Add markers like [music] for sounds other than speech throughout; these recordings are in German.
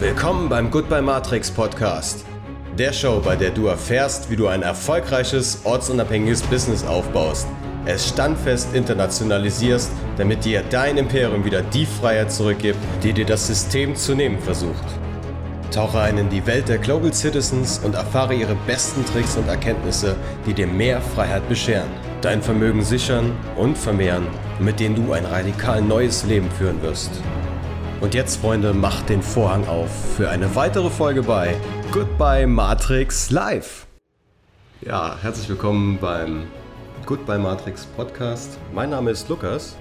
Willkommen beim Goodbye Matrix Podcast. Der Show, bei der du erfährst, wie du ein erfolgreiches, ortsunabhängiges Business aufbaust, es standfest internationalisierst, damit dir dein Imperium wieder die Freiheit zurückgibt, die dir das System zu nehmen versucht. Tauche ein in die Welt der Global Citizens und erfahre ihre besten Tricks und Erkenntnisse, die dir mehr Freiheit bescheren, dein Vermögen sichern und vermehren, mit denen du ein radikal neues Leben führen wirst. Und jetzt, Freunde, macht den Vorhang auf für eine weitere Folge bei Goodbye Matrix Live. Ja, herzlich willkommen beim Goodbye Matrix Podcast. Mein Name ist Lukas.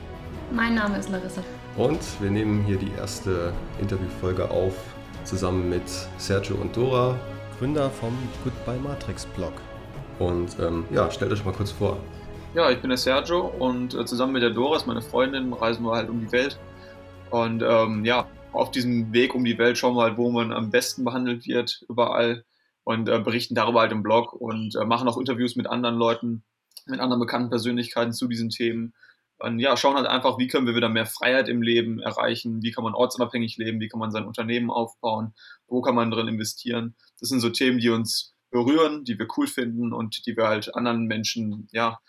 Mein Name ist Larissa. Und wir nehmen hier die erste Interviewfolge auf, zusammen mit Sergio und Dora, Gründer vom Goodbye Matrix Blog. Und ähm, ja, stellt euch mal kurz vor. Ja, ich bin der Sergio und äh, zusammen mit der Dora, ist meine Freundin, reisen wir halt um die Welt und ähm, ja, auf diesem Weg um die Welt schauen wir halt, wo man am besten behandelt wird, überall und äh, berichten darüber halt im Blog und äh, machen auch Interviews mit anderen Leuten, mit anderen bekannten Persönlichkeiten zu diesen Themen. Und ja, schauen halt einfach, wie können wir wieder mehr Freiheit im Leben erreichen, wie kann man ortsunabhängig leben, wie kann man sein Unternehmen aufbauen, wo kann man drin investieren. Das sind so Themen, die uns berühren, die wir cool finden und die wir halt anderen Menschen, ja,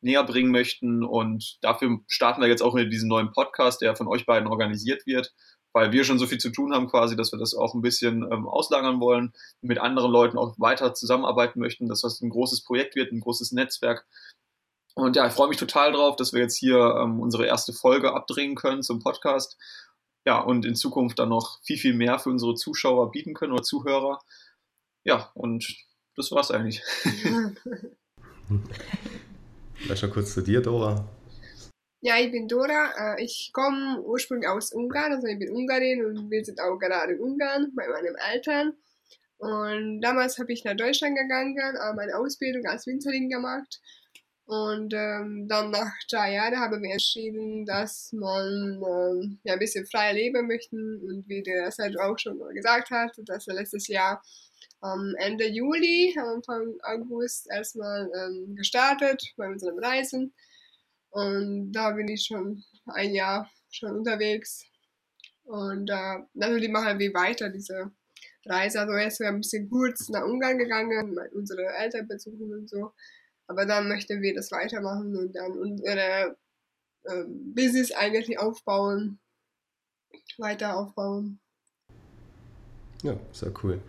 näher bringen möchten. Und dafür starten wir jetzt auch in diesen neuen Podcast, der von euch beiden organisiert wird, weil wir schon so viel zu tun haben quasi, dass wir das auch ein bisschen ähm, auslagern wollen, mit anderen Leuten auch weiter zusammenarbeiten möchten, dass das ein großes Projekt wird, ein großes Netzwerk. Und ja, ich freue mich total drauf, dass wir jetzt hier ähm, unsere erste Folge abdrehen können zum Podcast. Ja, und in Zukunft dann noch viel, viel mehr für unsere Zuschauer bieten können oder Zuhörer. Ja, und das war's eigentlich. [laughs] [laughs] Vielleicht noch kurz zu dir, Dora. Ja, ich bin Dora. Äh, ich komme ursprünglich aus Ungarn, also ich bin Ungarin und wir sind auch gerade in Ungarn bei meinen Eltern. Und damals habe ich nach Deutschland gegangen, äh, meine Ausbildung als Winzerin gemacht. Und ähm, dann nach drei Jahren haben wir entschieden, dass man ähm, ja, ein bisschen freier leben möchte. Und wie der Sergio auch schon gesagt hat, dass er letztes Jahr am Ende Juli, Anfang August erstmal ähm, gestartet bei unseren Reisen. Und da bin ich schon ein Jahr schon unterwegs. Und äh, natürlich machen wir weiter diese Reise. Also erst ein bisschen kurz nach Ungarn gegangen, unsere Eltern besuchen und so. Aber dann möchten wir das weitermachen und dann unsere äh, Business eigentlich aufbauen, weiter aufbauen. Ja, sehr cool.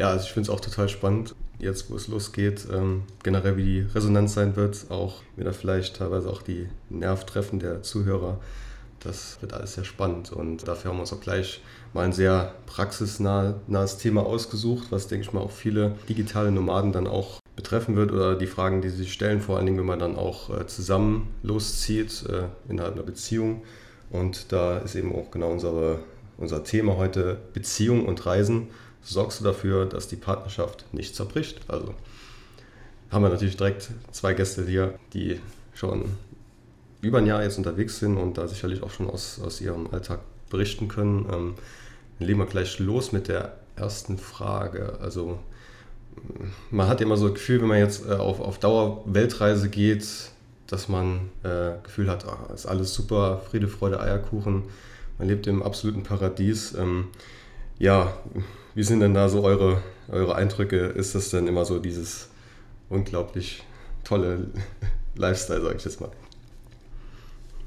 Ja, also ich finde es auch total spannend, jetzt wo es losgeht, ähm, generell wie die Resonanz sein wird, auch wieder vielleicht teilweise auch die Nervtreffen der Zuhörer. Das wird alles sehr spannend und dafür haben wir uns auch gleich mal ein sehr praxisnahes Thema ausgesucht, was, denke ich mal, auch viele digitale Nomaden dann auch betreffen wird oder die Fragen, die sie sich stellen, vor allen Dingen, wenn man dann auch äh, zusammen loszieht äh, innerhalb einer Beziehung. Und da ist eben auch genau unsere, unser Thema heute Beziehung und Reisen sorgst du dafür, dass die Partnerschaft nicht zerbricht. Also haben wir natürlich direkt zwei Gäste hier, die schon über ein Jahr jetzt unterwegs sind und da sicherlich auch schon aus, aus ihrem Alltag berichten können. Ähm, dann legen wir gleich los mit der ersten Frage. Also man hat immer so das Gefühl, wenn man jetzt äh, auf, auf Dauer Weltreise geht, dass man äh, Gefühl hat, oh, ist alles super, Friede, Freude, Eierkuchen. Man lebt im absoluten Paradies. Ähm, ja, wie sind denn da so eure, eure Eindrücke? Ist das denn immer so dieses unglaublich tolle [laughs] Lifestyle, sage ich jetzt mal?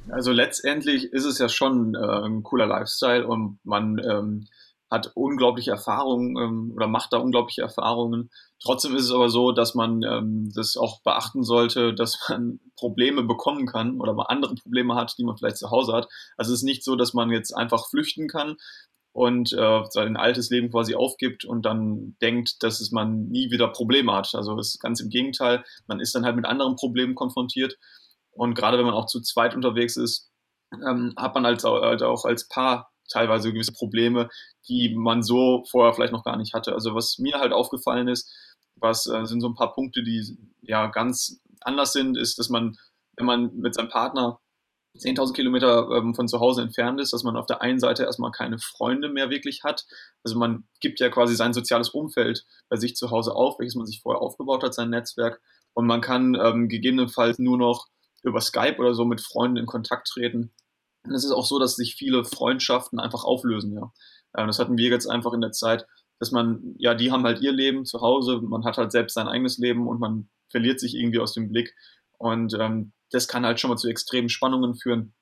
Also letztendlich ist es ja schon äh, ein cooler Lifestyle und man ähm, hat unglaubliche Erfahrungen ähm, oder macht da unglaubliche Erfahrungen. Trotzdem ist es aber so, dass man ähm, das auch beachten sollte, dass man [laughs] Probleme bekommen kann oder mal andere Probleme hat, die man vielleicht zu Hause hat. Also es ist nicht so, dass man jetzt einfach flüchten kann, und äh, sein altes Leben quasi aufgibt und dann denkt, dass es man nie wieder Probleme hat. Also es ist ganz im Gegenteil, man ist dann halt mit anderen Problemen konfrontiert. Und gerade wenn man auch zu zweit unterwegs ist, ähm, hat man auch, halt auch als Paar teilweise gewisse Probleme, die man so vorher vielleicht noch gar nicht hatte. Also was mir halt aufgefallen ist, was äh, sind so ein paar Punkte, die ja ganz anders sind, ist, dass man, wenn man mit seinem Partner 10.000 Kilometer ähm, von zu Hause entfernt ist, dass man auf der einen Seite erstmal keine Freunde mehr wirklich hat. Also man gibt ja quasi sein soziales Umfeld bei sich zu Hause auf, welches man sich vorher aufgebaut hat, sein Netzwerk. Und man kann ähm, gegebenenfalls nur noch über Skype oder so mit Freunden in Kontakt treten. Und es ist auch so, dass sich viele Freundschaften einfach auflösen, ja. Äh, das hatten wir jetzt einfach in der Zeit, dass man, ja, die haben halt ihr Leben zu Hause, man hat halt selbst sein eigenes Leben und man verliert sich irgendwie aus dem Blick. Und ähm, das kann halt schon mal zu extremen Spannungen führen,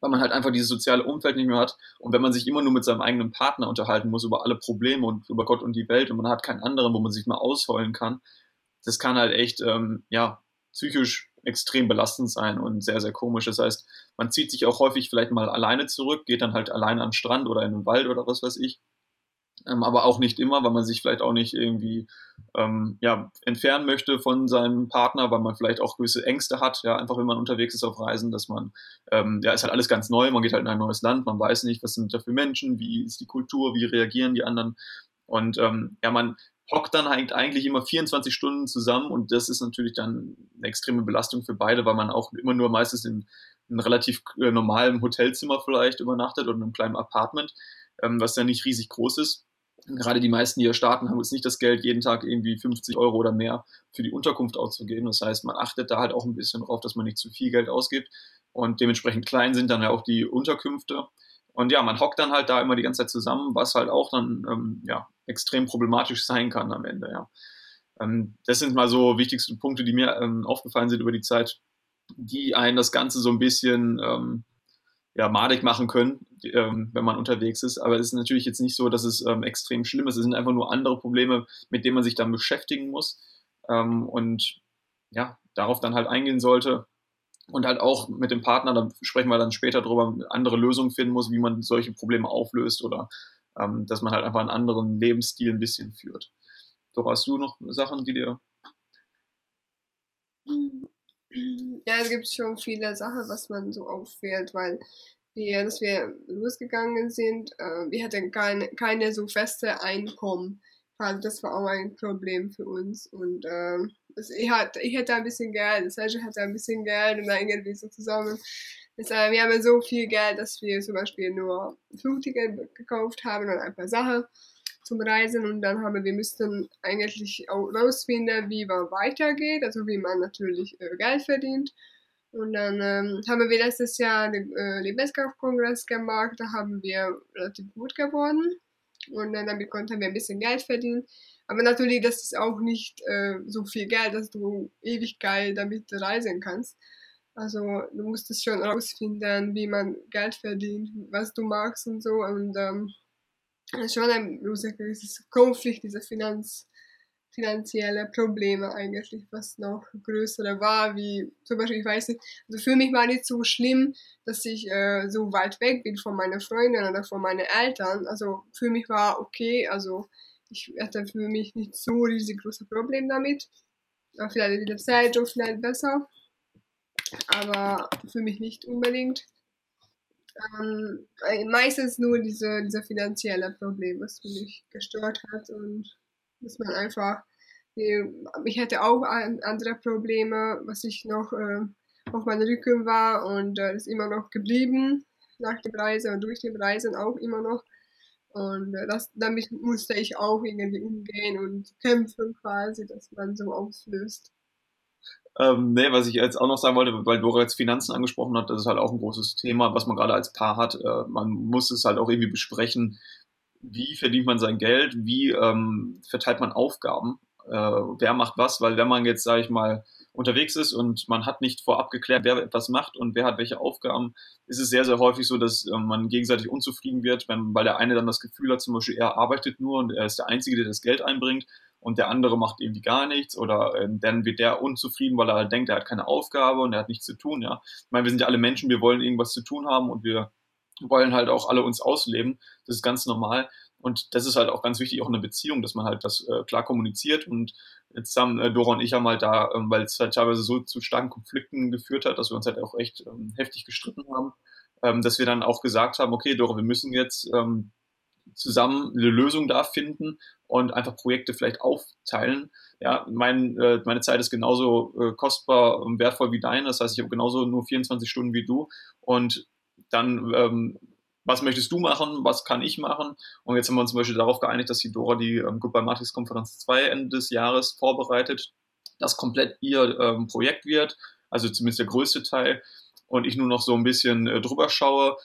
weil man halt einfach dieses soziale Umfeld nicht mehr hat. Und wenn man sich immer nur mit seinem eigenen Partner unterhalten muss über alle Probleme und über Gott und die Welt und man hat keinen anderen, wo man sich mal ausheulen kann, das kann halt echt, ähm, ja, psychisch extrem belastend sein und sehr, sehr komisch. Das heißt, man zieht sich auch häufig vielleicht mal alleine zurück, geht dann halt alleine den Strand oder in den Wald oder was weiß ich. Ähm, aber auch nicht immer, weil man sich vielleicht auch nicht irgendwie ähm, ja, entfernen möchte von seinem Partner, weil man vielleicht auch gewisse Ängste hat, ja, einfach wenn man unterwegs ist auf Reisen, dass man, ähm, ja, ist halt alles ganz neu, man geht halt in ein neues Land, man weiß nicht, was sind da für Menschen, wie ist die Kultur, wie reagieren die anderen und ähm, ja, man hockt dann halt eigentlich immer 24 Stunden zusammen und das ist natürlich dann eine extreme Belastung für beide, weil man auch immer nur meistens in einem relativ äh, normalen Hotelzimmer vielleicht übernachtet oder in einem kleinen Apartment, ähm, was ja nicht riesig groß ist. Gerade die meisten, die hier starten, haben jetzt nicht das Geld, jeden Tag irgendwie 50 Euro oder mehr für die Unterkunft auszugeben. Das heißt, man achtet da halt auch ein bisschen drauf, dass man nicht zu viel Geld ausgibt. Und dementsprechend klein sind dann ja auch die Unterkünfte. Und ja, man hockt dann halt da immer die ganze Zeit zusammen, was halt auch dann ähm, ja, extrem problematisch sein kann am Ende, ja. Ähm, das sind mal so wichtigste Punkte, die mir ähm, aufgefallen sind über die Zeit, die einen das Ganze so ein bisschen ähm, ja, madig machen können, ähm, wenn man unterwegs ist. Aber es ist natürlich jetzt nicht so, dass es ähm, extrem schlimm ist. Es sind einfach nur andere Probleme, mit denen man sich dann beschäftigen muss ähm, und ja, darauf dann halt eingehen sollte und halt auch mit dem Partner, da sprechen wir dann später drüber, andere Lösungen finden muss, wie man solche Probleme auflöst oder ähm, dass man halt einfach einen anderen Lebensstil ein bisschen führt. Doch hast du noch Sachen, die dir. Ja, es gibt schon viele Sachen, was man so auffällt, weil wir, dass wir losgegangen sind, äh, wir hatten keine, keine so feste Einkommen. Also das war auch ein Problem für uns und äh, ich, hatte, ich hatte ein bisschen Geld, Sergio hatte ein bisschen Geld und dann irgendwie so zusammen. Das, äh, wir haben so viel Geld, dass wir zum Beispiel nur Flugticket gekauft haben und ein paar Sachen zum Reisen und dann haben wir müssten eigentlich auch rausfinden, wie man weitergeht, also wie man natürlich äh, Geld verdient. Und dann ähm, haben wir letztes Jahr den äh, Lebenskaufkongress gemacht, da haben wir relativ gut geworden und dann damit konnten wir ein bisschen Geld verdienen. Aber natürlich, das ist auch nicht äh, so viel Geld, dass du ewig geil damit reisen kannst. Also du musst es schon rausfinden, wie man Geld verdient, was du magst und so. Und ähm, schon ein großes Konflikt, diese Finanz, finanzielle Probleme eigentlich, was noch größer war, wie zum Beispiel, ich weiß nicht, also für mich war nicht so schlimm, dass ich äh, so weit weg bin von meinen Freunden oder von meinen Eltern. Also für mich war okay, also ich hatte für mich nicht so riesig große Probleme damit. Aber vielleicht mit der Zeit auch vielleicht besser. Aber für mich nicht unbedingt. Ähm, meistens nur diese, diese finanzielle Problem, was mich gestört hat und dass man einfach, ich hatte auch andere Probleme, was ich noch äh, auf meinem Rücken war und äh, ist immer noch geblieben nach dem Reisen und durch den Reisen auch immer noch. Und äh, das, damit musste ich auch irgendwie umgehen und kämpfen quasi, dass man so auslöst. Ähm, nee, was ich jetzt auch noch sagen wollte, weil Dora jetzt Finanzen angesprochen hat, das ist halt auch ein großes Thema, was man gerade als Paar hat. Äh, man muss es halt auch irgendwie besprechen, wie verdient man sein Geld, wie ähm, verteilt man Aufgaben, äh, wer macht was, weil wenn man jetzt, sage ich mal, unterwegs ist und man hat nicht vorab geklärt, wer etwas macht und wer hat welche Aufgaben, ist es sehr, sehr häufig so, dass äh, man gegenseitig unzufrieden wird, wenn, weil der eine dann das Gefühl hat, zum Beispiel, er arbeitet nur und er ist der Einzige, der das Geld einbringt und der andere macht irgendwie gar nichts oder äh, dann wird der unzufrieden, weil er halt denkt, er hat keine Aufgabe und er hat nichts zu tun, ja. Ich meine, wir sind ja alle Menschen, wir wollen irgendwas zu tun haben und wir wollen halt auch alle uns ausleben. Das ist ganz normal. Und das ist halt auch ganz wichtig, auch in einer Beziehung, dass man halt das äh, klar kommuniziert. Und jetzt haben äh, Dora und ich haben halt da, ähm, weil es halt teilweise so zu starken Konflikten geführt hat, dass wir uns halt auch echt ähm, heftig gestritten haben, ähm, dass wir dann auch gesagt haben, okay, Dora, wir müssen jetzt ähm, zusammen eine Lösung da finden und einfach Projekte vielleicht aufteilen. Ja, mein, äh, meine Zeit ist genauso äh, kostbar und wertvoll wie deine. Das heißt, ich habe genauso nur 24 Stunden wie du. Und dann ähm, was möchtest du machen, was kann ich machen? Und jetzt haben wir uns zum Beispiel darauf geeinigt, dass die Dora die ähm, Goodbye Matrix Konferenz 2 Ende des Jahres vorbereitet, das komplett ihr ähm, Projekt wird, also zumindest der größte Teil, und ich nur noch so ein bisschen äh, drüber schaue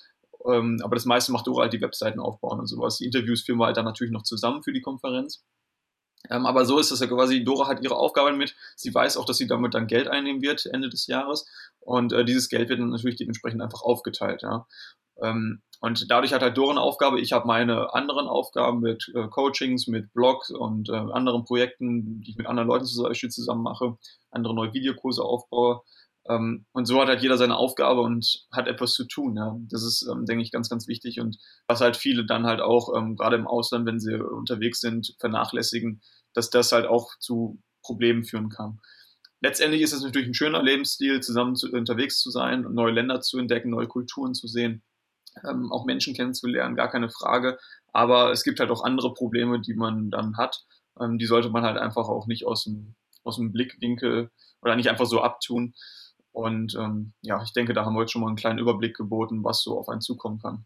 Ähm, aber das meiste macht Dora halt die Webseiten aufbauen und sowas. Die Interviews führen wir halt dann natürlich noch zusammen für die Konferenz. Ähm, aber so ist es ja quasi, Dora hat ihre Aufgabe mit. Sie weiß auch, dass sie damit dann Geld einnehmen wird Ende des Jahres. Und äh, dieses Geld wird dann natürlich dementsprechend einfach aufgeteilt. Ja. Ähm, und dadurch hat halt Dora eine Aufgabe. Ich habe meine anderen Aufgaben mit äh, Coachings, mit Blogs und äh, anderen Projekten, die ich mit anderen Leuten zum Beispiel zusammen mache, andere neue Videokurse aufbaue. Ähm, und so hat halt jeder seine Aufgabe und hat etwas zu tun. Ja. Das ist, ähm, denke ich, ganz, ganz wichtig. Und was halt viele dann halt auch, ähm, gerade im Ausland, wenn sie unterwegs sind, vernachlässigen, dass das halt auch zu Problemen führen kann. Letztendlich ist es natürlich ein schöner Lebensstil, zusammen zu, unterwegs zu sein und neue Länder zu entdecken, neue Kulturen zu sehen, ähm, auch Menschen kennenzulernen, gar keine Frage. Aber es gibt halt auch andere Probleme, die man dann hat. Ähm, die sollte man halt einfach auch nicht aus dem, aus dem Blickwinkel oder nicht einfach so abtun. Und ähm, ja, ich denke, da haben wir jetzt schon mal einen kleinen Überblick geboten, was so auf einen zukommen kann.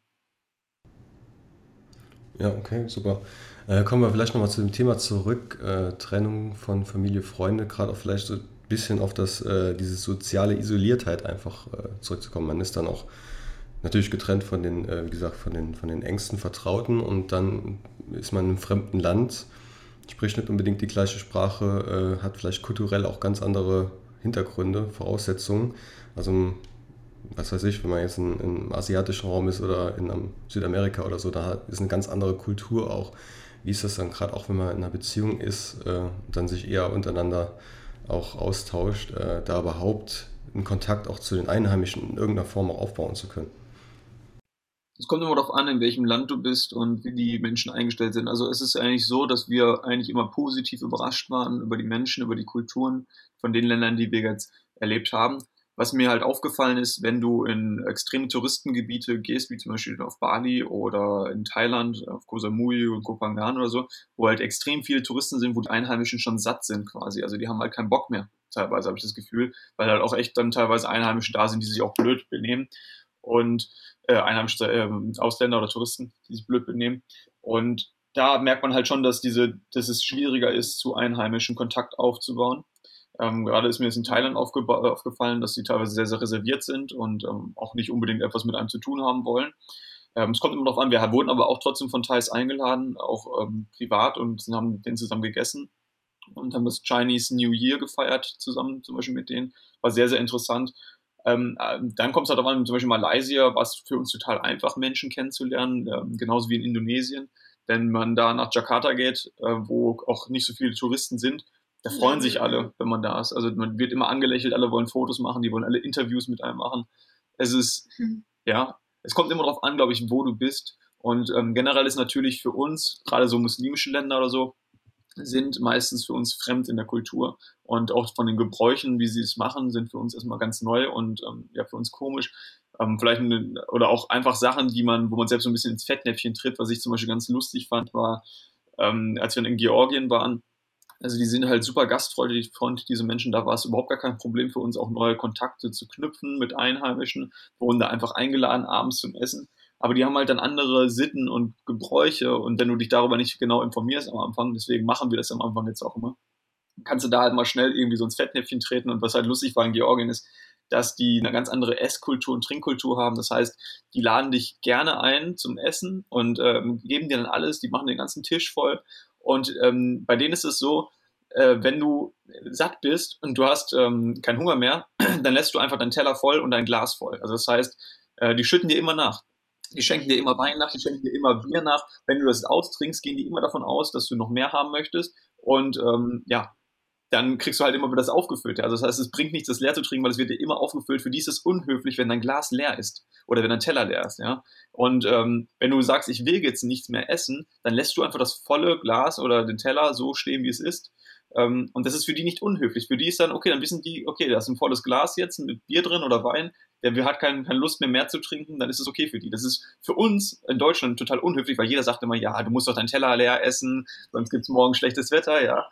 Ja, okay, super. Äh, kommen wir vielleicht nochmal zu dem Thema zurück, äh, Trennung von Familie, Freunde, gerade auch vielleicht so ein bisschen auf das, äh, diese soziale Isoliertheit einfach äh, zurückzukommen. Man ist dann auch natürlich getrennt von den, äh, wie gesagt, von den, von den engsten Vertrauten und dann ist man in einem fremden Land, spricht nicht unbedingt die gleiche Sprache, äh, hat vielleicht kulturell auch ganz andere Hintergründe, Voraussetzungen. Also was weiß ich, wenn man jetzt in, im asiatischen Raum ist oder in Südamerika oder so, da ist eine ganz andere Kultur auch. Wie ist das dann gerade auch, wenn man in einer Beziehung ist, äh, dann sich eher untereinander auch austauscht, äh, da überhaupt einen Kontakt auch zu den Einheimischen in irgendeiner Form auch aufbauen zu können? Es kommt immer darauf an, in welchem Land du bist und wie die Menschen eingestellt sind. Also es ist eigentlich so, dass wir eigentlich immer positiv überrascht waren über die Menschen, über die Kulturen von den Ländern, die wir jetzt erlebt haben. Was mir halt aufgefallen ist, wenn du in extreme Touristengebiete gehst, wie zum Beispiel auf Bali oder in Thailand, auf Koh Samui und Koh Phangan oder so, wo halt extrem viele Touristen sind, wo die Einheimischen schon satt sind quasi. Also die haben halt keinen Bock mehr, teilweise habe ich das Gefühl, weil halt auch echt dann teilweise Einheimische da sind, die sich auch blöd benehmen und äh, Einheimische, äh, Ausländer oder Touristen, die sich blöd benehmen. Und da merkt man halt schon, dass diese, dass es schwieriger ist, zu Einheimischen Kontakt aufzubauen. Ähm, gerade ist mir jetzt in Thailand aufgefallen, dass sie teilweise sehr, sehr reserviert sind und ähm, auch nicht unbedingt etwas mit einem zu tun haben wollen. Ähm, es kommt immer darauf an, wir wurden aber auch trotzdem von Thais eingeladen, auch ähm, privat und haben denen zusammen gegessen und haben das Chinese New Year gefeiert, zusammen zum Beispiel mit denen. War sehr, sehr interessant. Ähm, äh, dann kommt es halt darauf an, zum Beispiel Malaysia, war es für uns total einfach, Menschen kennenzulernen, ähm, genauso wie in Indonesien. Wenn man da nach Jakarta geht, äh, wo auch nicht so viele Touristen sind, da freuen sich alle, wenn man da ist. Also man wird immer angelächelt, alle wollen Fotos machen, die wollen alle Interviews mit einem machen. Es ist, mhm. ja, es kommt immer darauf an, glaube ich, wo du bist. Und ähm, generell ist natürlich für uns, gerade so muslimische Länder oder so, sind meistens für uns fremd in der Kultur. Und auch von den Gebräuchen, wie sie es machen, sind für uns erstmal ganz neu und ähm, ja, für uns komisch. Ähm, vielleicht eine, oder auch einfach Sachen, die man, wo man selbst so ein bisschen ins Fettnäpfchen tritt, was ich zum Beispiel ganz lustig fand, war, ähm, als wir in Georgien waren, also die sind halt super gastfreundlich, diese Menschen. Da war es überhaupt gar kein Problem für uns, auch neue Kontakte zu knüpfen mit Einheimischen. Wir wurden da einfach eingeladen abends zum Essen. Aber die haben halt dann andere Sitten und Gebräuche. Und wenn du dich darüber nicht genau informierst am Anfang, deswegen machen wir das am Anfang jetzt auch immer, kannst du da halt mal schnell irgendwie so ins Fettnäpfchen treten. Und was halt lustig war in Georgien ist, dass die eine ganz andere Esskultur und Trinkkultur haben. Das heißt, die laden dich gerne ein zum Essen und ähm, geben dir dann alles, die machen den ganzen Tisch voll und ähm, bei denen ist es so, äh, wenn du satt bist und du hast ähm, keinen Hunger mehr, [clears throat] dann lässt du einfach deinen Teller voll und dein Glas voll. Also das heißt, äh, die schütten dir immer nach. Die schenken dir immer Wein nach, die schenken dir immer Bier nach. Wenn du das austrinkst, gehen die immer davon aus, dass du noch mehr haben möchtest. Und ähm, ja, dann kriegst du halt immer wieder das aufgefüllt. Also das heißt, es bringt nichts, das leer zu trinken, weil es wird dir immer aufgefüllt. Für die ist es unhöflich, wenn dein Glas leer ist oder wenn dein Teller leer ist. Ja? Und ähm, wenn du sagst, ich will jetzt nichts mehr essen, dann lässt du einfach das volle Glas oder den Teller so stehen, wie es ist. Ähm, und das ist für die nicht unhöflich. Für die ist dann, okay, dann wissen die, okay, da ist ein volles Glas jetzt mit Bier drin oder Wein, der hat kein, keine Lust mehr, mehr zu trinken, dann ist es okay für die. Das ist für uns in Deutschland total unhöflich, weil jeder sagt immer, ja, du musst doch deinen Teller leer essen, sonst gibt es morgen schlechtes Wetter, ja.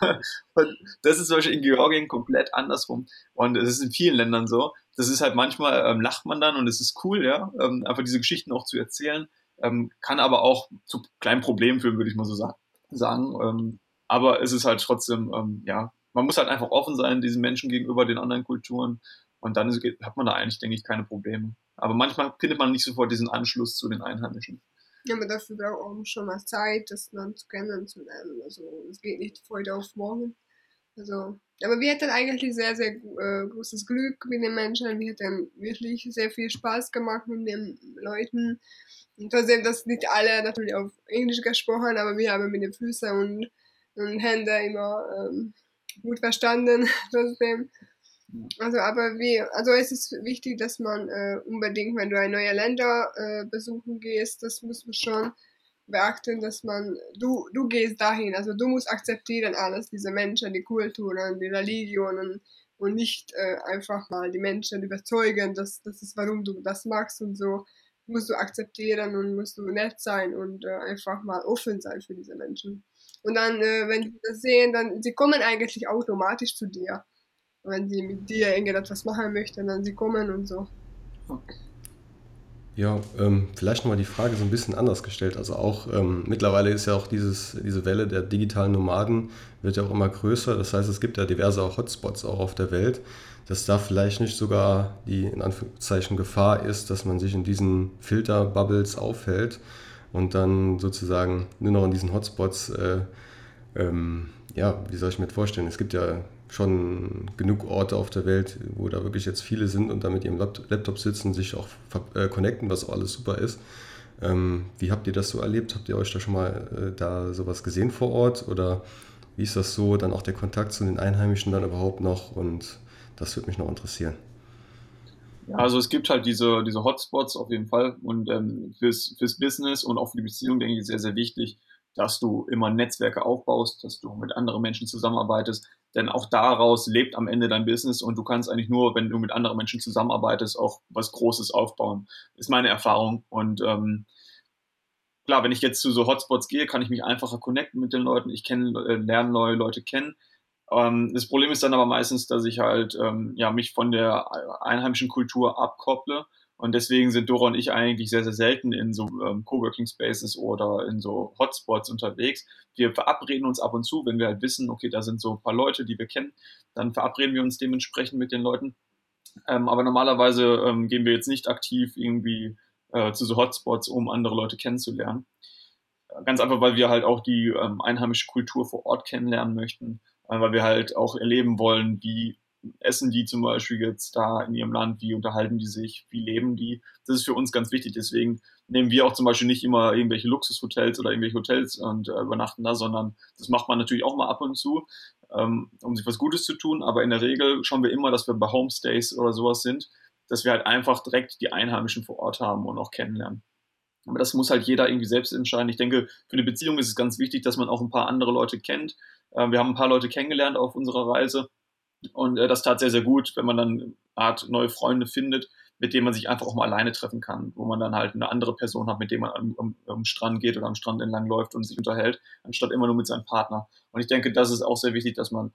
[laughs] Und das ist zum Beispiel in Georgien komplett andersrum. Und es ist in vielen Ländern so. Das ist halt manchmal, ähm, lacht man dann und es ist cool, ja, ähm, einfach diese Geschichten auch zu erzählen. Ähm, kann aber auch zu kleinen Problemen führen, würde ich mal so sa sagen. Aber es ist halt trotzdem, ähm, ja, man muss halt einfach offen sein, diesen Menschen gegenüber den anderen Kulturen Und dann ist, hat man da eigentlich, denke ich, keine Probleme. Aber manchmal findet man nicht sofort diesen Anschluss zu den Einheimischen. Ja, aber dafür braucht auch schon mal Zeit, das Land kennenzulernen. Also es geht nicht heute auf morgen. Also, aber wir hatten eigentlich sehr, sehr äh, großes Glück mit den Menschen. Wir hatten wirklich sehr viel Spaß gemacht mit den Leuten. Und trotzdem, dass nicht alle natürlich auf Englisch gesprochen, aber wir haben mit den Füßen und, und Händen immer ähm, gut verstanden. [laughs] trotzdem. Also, aber wie, also es ist wichtig, dass man äh, unbedingt, wenn du ein neue Länder äh, besuchen gehst, das muss man schon beachten, dass man, du, du gehst dahin, also du musst akzeptieren alles, diese Menschen, die Kulturen, die Religionen und nicht äh, einfach mal die Menschen überzeugen, dass das ist, warum du das magst und so. Musst du akzeptieren und musst du nett sein und äh, einfach mal offen sein für diese Menschen. Und dann, äh, wenn die das sehen, dann, sie kommen eigentlich automatisch zu dir wenn sie mit dir irgendetwas machen möchten, dann sie kommen und so. Ja, ähm, vielleicht nochmal die Frage so ein bisschen anders gestellt. Also auch ähm, mittlerweile ist ja auch dieses, diese Welle der digitalen Nomaden wird ja auch immer größer. Das heißt, es gibt ja diverse Hotspots auch auf der Welt, dass da vielleicht nicht sogar die in Anführungszeichen Gefahr ist, dass man sich in diesen Filterbubbles aufhält und dann sozusagen nur noch in diesen Hotspots, äh, ähm, ja, wie soll ich mir das vorstellen? Es gibt ja schon genug Orte auf der Welt, wo da wirklich jetzt viele sind und da mit ihrem Laptop sitzen, sich auch äh, connecten, was auch alles super ist. Ähm, wie habt ihr das so erlebt? Habt ihr euch da schon mal äh, da sowas gesehen vor Ort? Oder wie ist das so, dann auch der Kontakt zu den Einheimischen dann überhaupt noch? Und das würde mich noch interessieren. Ja, also es gibt halt diese, diese Hotspots auf jeden Fall und ähm, fürs, fürs Business und auch für die Beziehung, denke ich, sehr, sehr wichtig, dass du immer Netzwerke aufbaust, dass du mit anderen Menschen zusammenarbeitest, denn auch daraus lebt am Ende dein Business und du kannst eigentlich nur, wenn du mit anderen Menschen zusammenarbeitest, auch was Großes aufbauen. Ist meine Erfahrung. Und ähm, klar, wenn ich jetzt zu so Hotspots gehe, kann ich mich einfacher connecten mit den Leuten. Ich kenne, äh, lerne neue Leute kennen. Ähm, das Problem ist dann aber meistens, dass ich halt ähm, ja mich von der einheimischen Kultur abkopple und deswegen sind Dora und ich eigentlich sehr, sehr selten in so ähm, Coworking Spaces oder in so Hotspots unterwegs. Wir verabreden uns ab und zu, wenn wir halt wissen, okay, da sind so ein paar Leute, die wir kennen, dann verabreden wir uns dementsprechend mit den Leuten. Ähm, aber normalerweise ähm, gehen wir jetzt nicht aktiv irgendwie äh, zu so Hotspots, um andere Leute kennenzulernen. Ganz einfach, weil wir halt auch die ähm, einheimische Kultur vor Ort kennenlernen möchten, weil wir halt auch erleben wollen, wie essen die zum Beispiel jetzt da in ihrem Land, wie unterhalten die sich, wie leben die. Das ist für uns ganz wichtig. Deswegen nehmen wir auch zum Beispiel nicht immer irgendwelche Luxushotels oder irgendwelche Hotels und äh, übernachten da, sondern das macht man natürlich auch mal ab und zu, ähm, um sich was Gutes zu tun. Aber in der Regel schauen wir immer, dass wir bei Homestays oder sowas sind, dass wir halt einfach direkt die Einheimischen vor Ort haben und auch kennenlernen. Aber das muss halt jeder irgendwie selbst entscheiden. Ich denke, für eine Beziehung ist es ganz wichtig, dass man auch ein paar andere Leute kennt. Äh, wir haben ein paar Leute kennengelernt auf unserer Reise und äh, das tat sehr, sehr gut, wenn man dann eine Art neue Freunde findet, mit denen man sich einfach auch mal alleine treffen kann, wo man dann halt eine andere Person hat, mit dem man am, am, am Strand geht oder am Strand entlang läuft und sich unterhält, anstatt immer nur mit seinem Partner. Und ich denke, das ist auch sehr wichtig, dass man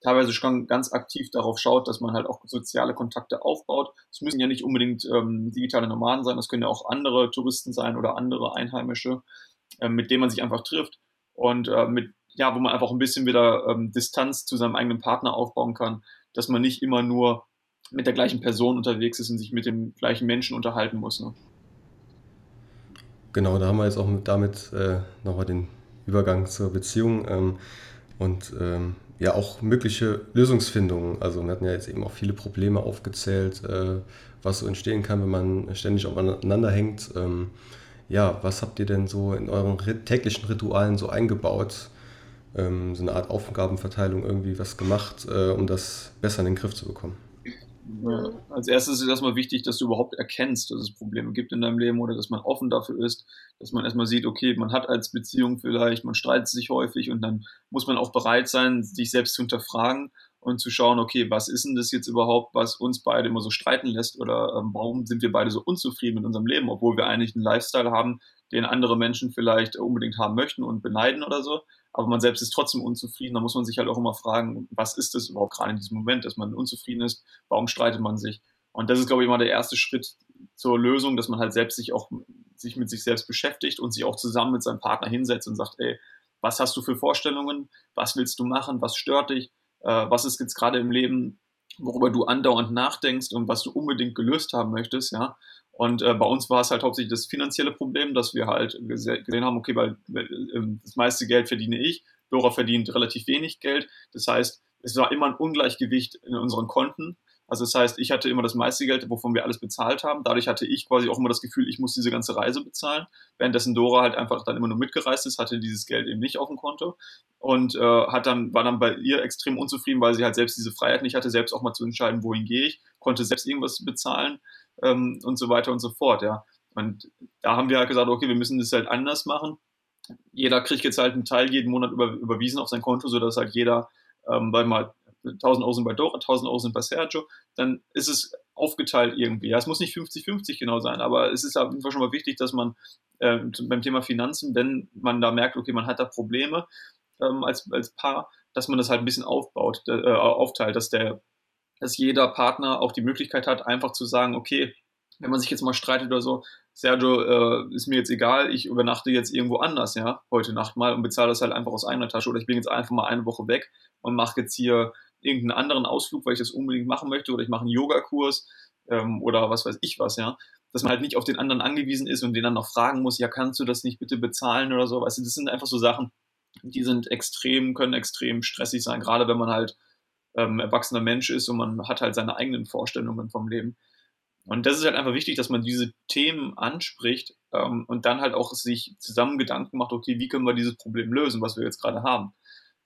teilweise schon ganz aktiv darauf schaut, dass man halt auch soziale Kontakte aufbaut. Es müssen ja nicht unbedingt ähm, digitale Nomaden sein, das können ja auch andere Touristen sein oder andere Einheimische, äh, mit denen man sich einfach trifft und äh, mit ja, wo man einfach ein bisschen wieder ähm, Distanz zu seinem eigenen Partner aufbauen kann, dass man nicht immer nur mit der gleichen Person unterwegs ist und sich mit dem gleichen Menschen unterhalten muss. Ne? Genau, da haben wir jetzt auch mit, damit äh, nochmal den Übergang zur Beziehung ähm, und ähm, ja auch mögliche Lösungsfindungen. Also wir hatten ja jetzt eben auch viele Probleme aufgezählt, äh, was so entstehen kann, wenn man ständig aufeinander hängt. Ähm, ja, was habt ihr denn so in euren täglichen Ritualen so eingebaut, ähm, so eine Art Aufgabenverteilung irgendwie was gemacht, äh, um das besser in den Griff zu bekommen? Ja, als erstes ist es erstmal wichtig, dass du überhaupt erkennst, dass es Probleme gibt in deinem Leben oder dass man offen dafür ist, dass man erstmal sieht, okay, man hat als Beziehung vielleicht, man streitet sich häufig und dann muss man auch bereit sein, sich selbst zu hinterfragen und zu schauen, okay, was ist denn das jetzt überhaupt, was uns beide immer so streiten lässt oder ähm, warum sind wir beide so unzufrieden mit unserem Leben, obwohl wir eigentlich einen Lifestyle haben, den andere Menschen vielleicht unbedingt haben möchten und beneiden oder so aber man selbst ist trotzdem unzufrieden. Da muss man sich halt auch immer fragen, was ist das überhaupt gerade in diesem Moment, dass man unzufrieden ist, warum streitet man sich? Und das ist, glaube ich, immer der erste Schritt zur Lösung, dass man halt selbst sich auch sich mit sich selbst beschäftigt und sich auch zusammen mit seinem Partner hinsetzt und sagt, ey, was hast du für Vorstellungen? Was willst du machen? Was stört dich? Äh, was ist jetzt gerade im Leben worüber du andauernd nachdenkst und was du unbedingt gelöst haben möchtest, ja. Und äh, bei uns war es halt hauptsächlich das finanzielle Problem, dass wir halt gesehen haben, okay, weil, ähm, das meiste Geld verdiene ich, Dora verdient relativ wenig Geld. Das heißt, es war immer ein Ungleichgewicht in unseren Konten. Also das heißt, ich hatte immer das meiste Geld, wovon wir alles bezahlt haben. Dadurch hatte ich quasi auch immer das Gefühl, ich muss diese ganze Reise bezahlen. Währenddessen Dora halt einfach dann immer nur mitgereist ist, hatte dieses Geld eben nicht auf dem Konto und äh, hat dann, war dann bei ihr extrem unzufrieden, weil sie halt selbst diese Freiheit nicht hatte, selbst auch mal zu entscheiden, wohin gehe ich, konnte selbst irgendwas bezahlen ähm, und so weiter und so fort, ja. Und da haben wir halt gesagt, okay, wir müssen das halt anders machen. Jeder kriegt jetzt halt einen Teil jeden Monat über, überwiesen auf sein Konto, sodass halt jeder, ähm, weil mal 1000 Euro sind bei Dora, 1000 Euro sind bei Sergio, dann ist es aufgeteilt irgendwie. Ja, es muss nicht 50-50 genau sein, aber es ist auf jeden Fall schon mal wichtig, dass man äh, beim Thema Finanzen, wenn man da merkt, okay, man hat da Probleme ähm, als, als Paar, dass man das halt ein bisschen aufbaut, äh, aufteilt, dass der, dass jeder Partner auch die Möglichkeit hat, einfach zu sagen, okay, wenn man sich jetzt mal streitet oder so, Sergio, äh, ist mir jetzt egal, ich übernachte jetzt irgendwo anders, ja, heute Nacht mal und bezahle das halt einfach aus einer Tasche oder ich bin jetzt einfach mal eine Woche weg und mache jetzt hier irgendeinen anderen Ausflug, weil ich das unbedingt machen möchte, oder ich mache einen Yogakurs ähm, oder was weiß ich was, ja. Dass man halt nicht auf den anderen angewiesen ist und den dann noch fragen muss, ja, kannst du das nicht bitte bezahlen oder so. Weißt du, das sind einfach so Sachen, die sind extrem, können extrem stressig sein, gerade wenn man halt ähm, erwachsener Mensch ist und man hat halt seine eigenen Vorstellungen vom Leben. Und das ist halt einfach wichtig, dass man diese Themen anspricht ähm, und dann halt auch sich zusammen Gedanken macht, okay, wie können wir dieses Problem lösen, was wir jetzt gerade haben.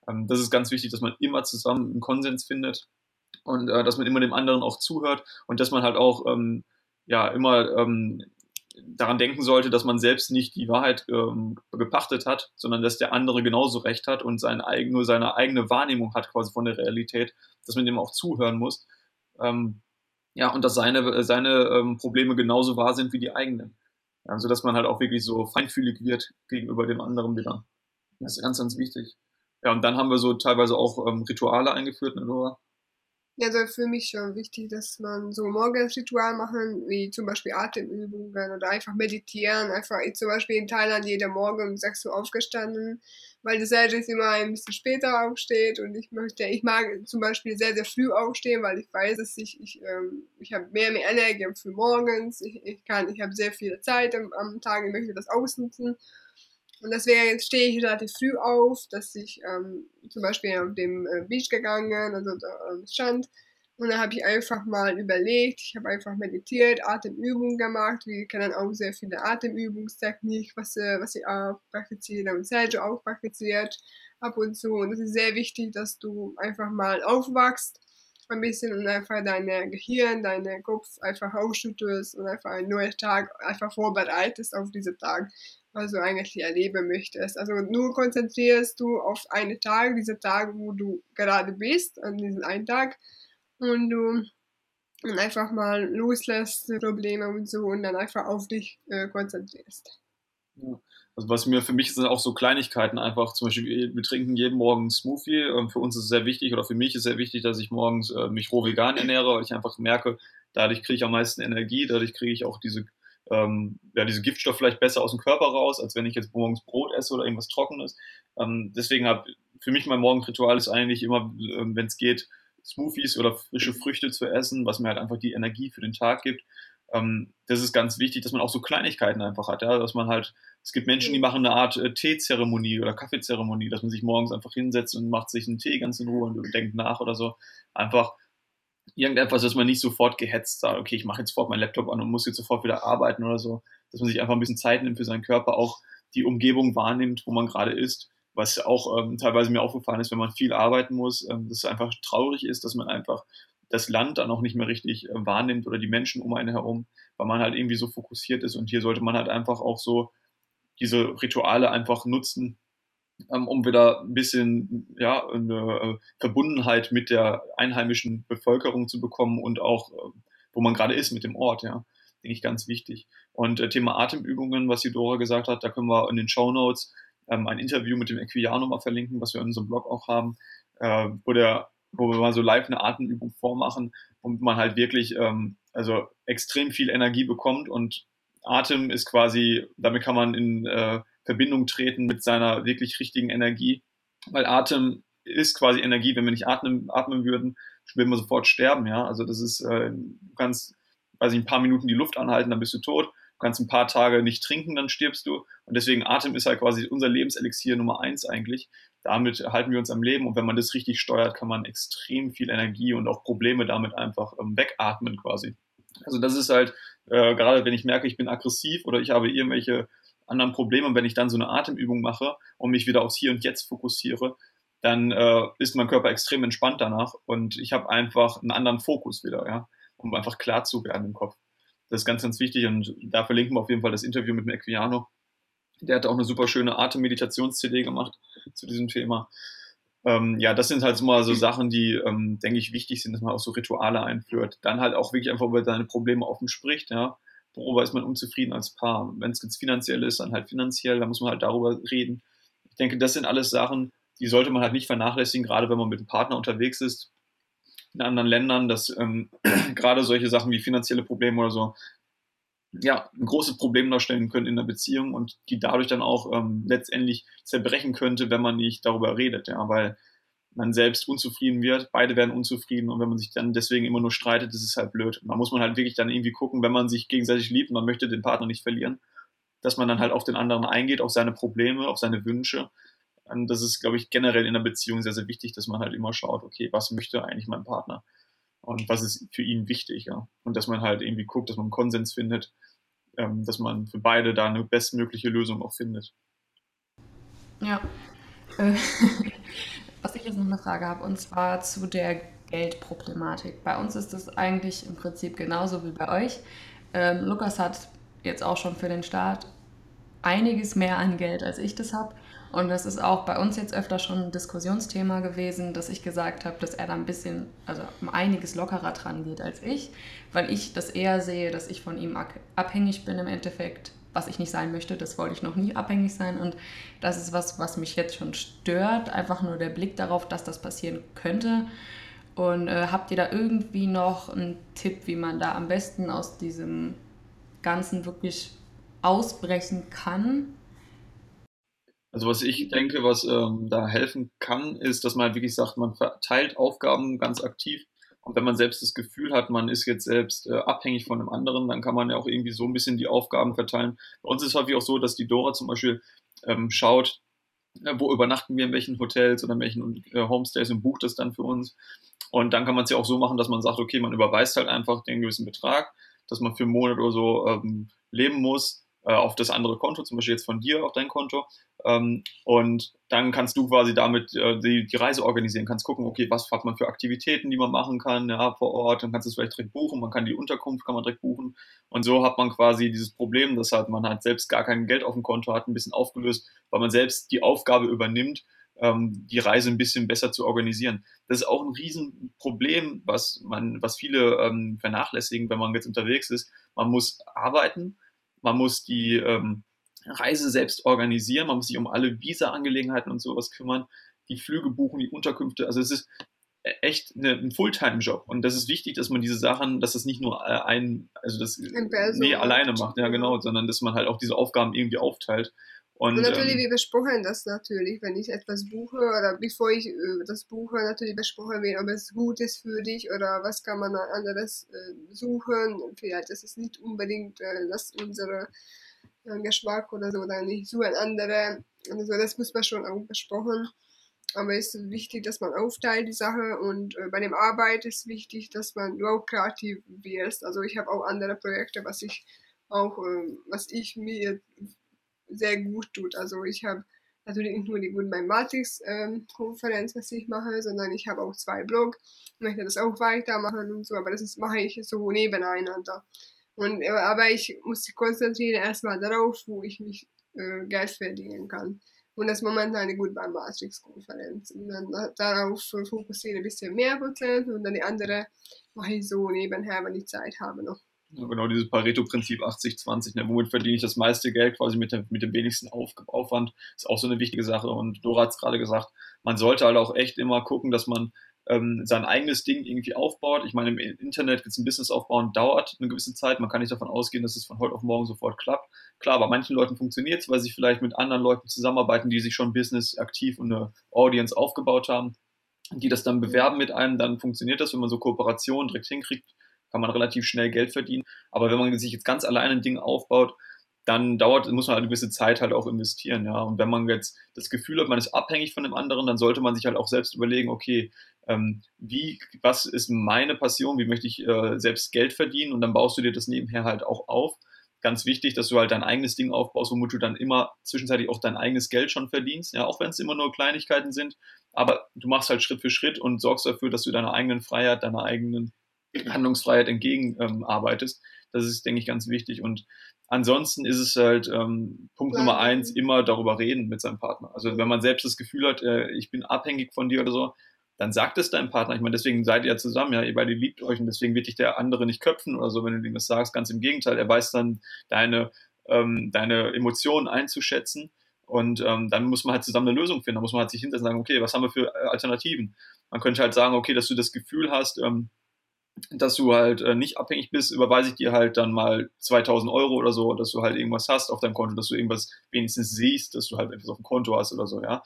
Ähm, das ist ganz wichtig, dass man immer zusammen einen Konsens findet und äh, dass man immer dem anderen auch zuhört und dass man halt auch ähm, ja immer ähm, daran denken sollte, dass man selbst nicht die Wahrheit ähm, gepachtet hat, sondern dass der andere genauso recht hat und sein eigen, nur seine eigene Wahrnehmung hat quasi von der Realität, dass man dem auch zuhören muss. Ähm, ja, und dass seine, seine ähm, Probleme genauso wahr sind wie die eigenen. Ja, so dass man halt auch wirklich so feinfühlig wird gegenüber dem anderen wieder. Das ist ganz, ganz wichtig. Ja, und dann haben wir so teilweise auch ähm, Rituale eingeführt, ne, Laura? Ja, also für mich schon wichtig, dass man so morgens Ritual machen, wie zum Beispiel Atemübungen oder einfach meditieren. Einfach zum Beispiel in Thailand jeder Morgen um 6 Uhr aufgestanden, weil das Sergis immer ein bisschen später aufsteht und ich möchte, ich mag zum Beispiel sehr, sehr früh aufstehen, weil ich weiß, dass ich, ich, ähm, ich habe mehr, mehr Energie für morgens, ich, ich kann, ich habe sehr viel Zeit am, am Tag, ich möchte das ausnutzen und deswegen stehe ich relativ früh auf, dass ich ähm, zum Beispiel auf dem äh, Beach gegangen, also da am Strand. Und dann habe ich einfach mal überlegt, ich habe einfach meditiert, Atemübungen gemacht. Wir kennen auch sehr viele Atemübungstechniken, was, äh, was ich auch praktiziere und Sergio auch praktiziert ab und zu. Und es ist sehr wichtig, dass du einfach mal aufwachst ein bisschen und einfach dein Gehirn, deinen Kopf einfach ausschüttest und einfach einen neuen Tag einfach vorbereitest auf diesen Tag du eigentlich erleben möchtest. Also nur konzentrierst du auf einen Tag, diesen Tag, wo du gerade bist, an diesem einen Tag, und du und einfach mal loslässt Probleme und so und dann einfach auf dich äh, konzentrierst. Ja. Also was mir für mich sind auch so Kleinigkeiten einfach, zum Beispiel wir trinken jeden Morgen einen Smoothie. Ähm, für uns ist es sehr wichtig oder für mich ist es sehr wichtig, dass ich morgens äh, mich roh vegan ernähre, weil ich einfach merke, dadurch kriege ich am meisten Energie, dadurch kriege ich auch diese ähm, ja, diese Giftstoff vielleicht besser aus dem Körper raus, als wenn ich jetzt morgens Brot esse oder irgendwas Trockenes. Ähm, deswegen habe für mich mein Morgenritual ist eigentlich immer, äh, wenn es geht, Smoothies oder frische Früchte zu essen, was mir halt einfach die Energie für den Tag gibt. Ähm, das ist ganz wichtig, dass man auch so Kleinigkeiten einfach hat, ja, dass man halt, es gibt Menschen, die machen eine Art äh, Teezeremonie oder Kaffeezeremonie, dass man sich morgens einfach hinsetzt und macht sich einen Tee ganz in Ruhe und denkt nach oder so. Einfach, irgendetwas, dass man nicht sofort gehetzt sagt, okay, ich mache jetzt sofort meinen Laptop an und muss jetzt sofort wieder arbeiten oder so, dass man sich einfach ein bisschen Zeit nimmt für seinen Körper, auch die Umgebung wahrnimmt, wo man gerade ist, was auch ähm, teilweise mir aufgefallen ist, wenn man viel arbeiten muss, ähm, dass es einfach traurig ist, dass man einfach das Land dann auch nicht mehr richtig äh, wahrnimmt oder die Menschen um einen herum, weil man halt irgendwie so fokussiert ist und hier sollte man halt einfach auch so diese Rituale einfach nutzen, um wieder ein bisschen ja, eine äh, Verbundenheit mit der einheimischen Bevölkerung zu bekommen und auch, äh, wo man gerade ist mit dem Ort, ja, denke ich ganz wichtig. Und äh, Thema Atemübungen, was Dora gesagt hat, da können wir in den Show Notes ähm, ein Interview mit dem Equiano mal verlinken, was wir in unserem Blog auch haben, äh, wo, der, wo wir mal so live eine Atemübung vormachen und man halt wirklich ähm, also extrem viel Energie bekommt und Atem ist quasi, damit kann man in äh, Verbindung treten mit seiner wirklich richtigen Energie, weil Atem ist quasi Energie. Wenn wir nicht atmen, atmen würden, will man sofort sterben, ja. Also das ist, äh, du kannst, weiß ich, ein paar Minuten die Luft anhalten, dann bist du tot. Du kannst ein paar Tage nicht trinken, dann stirbst du. Und deswegen Atem ist halt quasi unser Lebenselixier Nummer eins eigentlich. Damit halten wir uns am Leben und wenn man das richtig steuert, kann man extrem viel Energie und auch Probleme damit einfach ähm, wegatmen quasi. Also das ist halt, äh, gerade wenn ich merke, ich bin aggressiv oder ich habe irgendwelche anderen Probleme und wenn ich dann so eine Atemübung mache und mich wieder aufs Hier und Jetzt fokussiere, dann äh, ist mein Körper extrem entspannt danach und ich habe einfach einen anderen Fokus wieder, ja, um einfach klar zu werden im Kopf. Das ist ganz, ganz wichtig und da verlinken wir auf jeden Fall das Interview mit dem Equiano. Der hat auch eine super schöne Atemmeditations-CD gemacht zu diesem Thema. Ähm, ja, das sind halt mal so Sachen, die, ähm, denke ich, wichtig sind, dass man auch so Rituale einführt. Dann halt auch wirklich einfach über seine Probleme offen spricht, ja. Worüber ist man unzufrieden als Paar? Wenn es jetzt finanziell ist, dann halt finanziell, da muss man halt darüber reden. Ich denke, das sind alles Sachen, die sollte man halt nicht vernachlässigen, gerade wenn man mit einem Partner unterwegs ist in anderen Ländern, dass ähm, [clears throat] gerade solche Sachen wie finanzielle Probleme oder so ja, ein großes Problem darstellen können in der Beziehung und die dadurch dann auch ähm, letztendlich zerbrechen könnte, wenn man nicht darüber redet, ja, weil man selbst unzufrieden wird, beide werden unzufrieden und wenn man sich dann deswegen immer nur streitet, ist halt blöd. Da muss man halt wirklich dann irgendwie gucken, wenn man sich gegenseitig liebt man möchte den Partner nicht verlieren, dass man dann halt auf den anderen eingeht, auf seine Probleme, auf seine Wünsche und das ist, glaube ich, generell in der Beziehung sehr, sehr wichtig, dass man halt immer schaut, okay, was möchte eigentlich mein Partner? Und was ist für ihn wichtig, ja? Und dass man halt irgendwie guckt, dass man einen Konsens findet, ähm, dass man für beide da eine bestmögliche Lösung auch findet. Ja. [laughs] Was ich jetzt noch eine Frage habe, und zwar zu der Geldproblematik. Bei uns ist das eigentlich im Prinzip genauso wie bei euch. Ähm, Lukas hat jetzt auch schon für den Start einiges mehr an Geld, als ich das habe. Und das ist auch bei uns jetzt öfter schon ein Diskussionsthema gewesen, dass ich gesagt habe, dass er da ein bisschen, also um einiges lockerer dran geht als ich, weil ich das eher sehe, dass ich von ihm abhängig bin im Endeffekt, was ich nicht sein möchte. Das wollte ich noch nie abhängig sein. Und das ist was, was mich jetzt schon stört. Einfach nur der Blick darauf, dass das passieren könnte. Und äh, habt ihr da irgendwie noch einen Tipp, wie man da am besten aus diesem Ganzen wirklich ausbrechen kann? Also was ich denke, was ähm, da helfen kann, ist, dass man halt wirklich sagt, man verteilt Aufgaben ganz aktiv. Und wenn man selbst das Gefühl hat, man ist jetzt selbst äh, abhängig von einem anderen, dann kann man ja auch irgendwie so ein bisschen die Aufgaben verteilen. Bei uns ist es häufig auch so, dass die Dora zum Beispiel ähm, schaut, äh, wo übernachten wir in welchen Hotels oder in welchen äh, Homestays und bucht das dann für uns. Und dann kann man es ja auch so machen, dass man sagt, okay, man überweist halt einfach den gewissen Betrag, dass man für einen Monat oder so ähm, leben muss äh, auf das andere Konto, zum Beispiel jetzt von dir auf dein Konto. Ähm, und dann kannst du quasi damit äh, die, die Reise organisieren, kannst gucken, okay, was hat man für Aktivitäten, die man machen kann, ja, vor Ort, dann kannst du es vielleicht direkt buchen, man kann die Unterkunft, kann man direkt buchen. Und so hat man quasi dieses Problem, dass halt man halt selbst gar kein Geld auf dem Konto hat, ein bisschen aufgelöst, weil man selbst die Aufgabe übernimmt, ähm, die Reise ein bisschen besser zu organisieren. Das ist auch ein Riesenproblem, was man, was viele ähm, vernachlässigen, wenn man jetzt unterwegs ist. Man muss arbeiten, man muss die ähm, Reise selbst organisieren, man muss sich um alle Visa-Angelegenheiten und sowas kümmern, die Flüge buchen, die Unterkünfte. Also es ist e-, echt eine, ein Fulltime-Job. Und das ist wichtig, dass man diese Sachen, dass das nicht nur äh, ein, also das nee, alleine macht, ja genau, sondern dass man halt auch diese Aufgaben irgendwie aufteilt. Und, und natürlich, ähm, wir besprechen das natürlich, wenn ich etwas buche oder bevor ich äh, das buche, natürlich besprechen wir, ob es gut ist für dich oder was kann man anderes äh, suchen. Vielleicht ist es nicht unbedingt äh, das unsere äh, Geschmack oder so, oder nicht so ein anderer. Also das muss man schon auch besprechen. Aber es ist wichtig, dass man aufteilt die Sache und äh, bei dem Arbeit ist wichtig, dass man auch kreativ wirst. Also ich habe auch andere Projekte, was ich auch, äh, was ich mir sehr gut tut. Also ich habe natürlich nicht nur die Goodbye Matrix ähm, Konferenz, was ich mache, sondern ich habe auch zwei Blog, möchte das auch weitermachen und so, aber das ist, mache ich so nebeneinander. Und, äh, aber ich muss mich konzentrieren erstmal darauf, wo ich mich äh, Geld verdienen kann. Und das ist momentan eine Goodbye Matrix Konferenz. Und dann darauf fokussiere ich ein bisschen mehr Prozent und dann die andere mache ich so nebenher, wenn ich Zeit habe noch. Genau, dieses Pareto-Prinzip 80-20, ne, womit verdiene ich das meiste Geld quasi mit, der, mit dem wenigsten Auf, Aufwand, ist auch so eine wichtige Sache. Und Dora hat es gerade gesagt, man sollte halt auch echt immer gucken, dass man ähm, sein eigenes Ding irgendwie aufbaut. Ich meine, im Internet jetzt ein Business aufbauen dauert eine gewisse Zeit. Man kann nicht davon ausgehen, dass es von heute auf morgen sofort klappt. Klar, bei manchen Leuten funktioniert es, weil sie vielleicht mit anderen Leuten zusammenarbeiten, die sich schon Business aktiv und eine Audience aufgebaut haben. die das dann bewerben mit einem, dann funktioniert das, wenn man so Kooperationen direkt hinkriegt, kann man relativ schnell Geld verdienen. Aber wenn man sich jetzt ganz alleine ein Ding aufbaut, dann dauert, muss man halt eine gewisse Zeit halt auch investieren, ja. Und wenn man jetzt das Gefühl hat, man ist abhängig von dem anderen, dann sollte man sich halt auch selbst überlegen, okay, ähm, wie, was ist meine Passion, wie möchte ich äh, selbst Geld verdienen und dann baust du dir das nebenher halt auch auf. Ganz wichtig, dass du halt dein eigenes Ding aufbaust, womit du dann immer zwischenzeitlich auch dein eigenes Geld schon verdienst, ja, auch wenn es immer nur Kleinigkeiten sind, aber du machst halt Schritt für Schritt und sorgst dafür, dass du deiner eigenen Freiheit, deiner eigenen Handlungsfreiheit entgegenarbeitest. Ähm, das ist, denke ich, ganz wichtig. Und ansonsten ist es halt ähm, Punkt Nummer eins, immer darüber reden mit seinem Partner. Also wenn man selbst das Gefühl hat, äh, ich bin abhängig von dir oder so, dann sagt es deinem Partner. Ich meine, deswegen seid ihr ja zusammen, ja, ihr beide liebt euch und deswegen wird dich der andere nicht köpfen oder so, wenn du ihm das sagst. Ganz im Gegenteil, er weiß dann deine, ähm, deine Emotionen einzuschätzen und ähm, dann muss man halt zusammen eine Lösung finden. Da muss man halt sich hinsetzen und sagen, okay, was haben wir für Alternativen? Man könnte halt sagen, okay, dass du das Gefühl hast, ähm, dass du halt äh, nicht abhängig bist, überweise ich dir halt dann mal 2000 Euro oder so, dass du halt irgendwas hast auf deinem Konto, dass du irgendwas wenigstens siehst, dass du halt etwas auf dem Konto hast oder so, ja.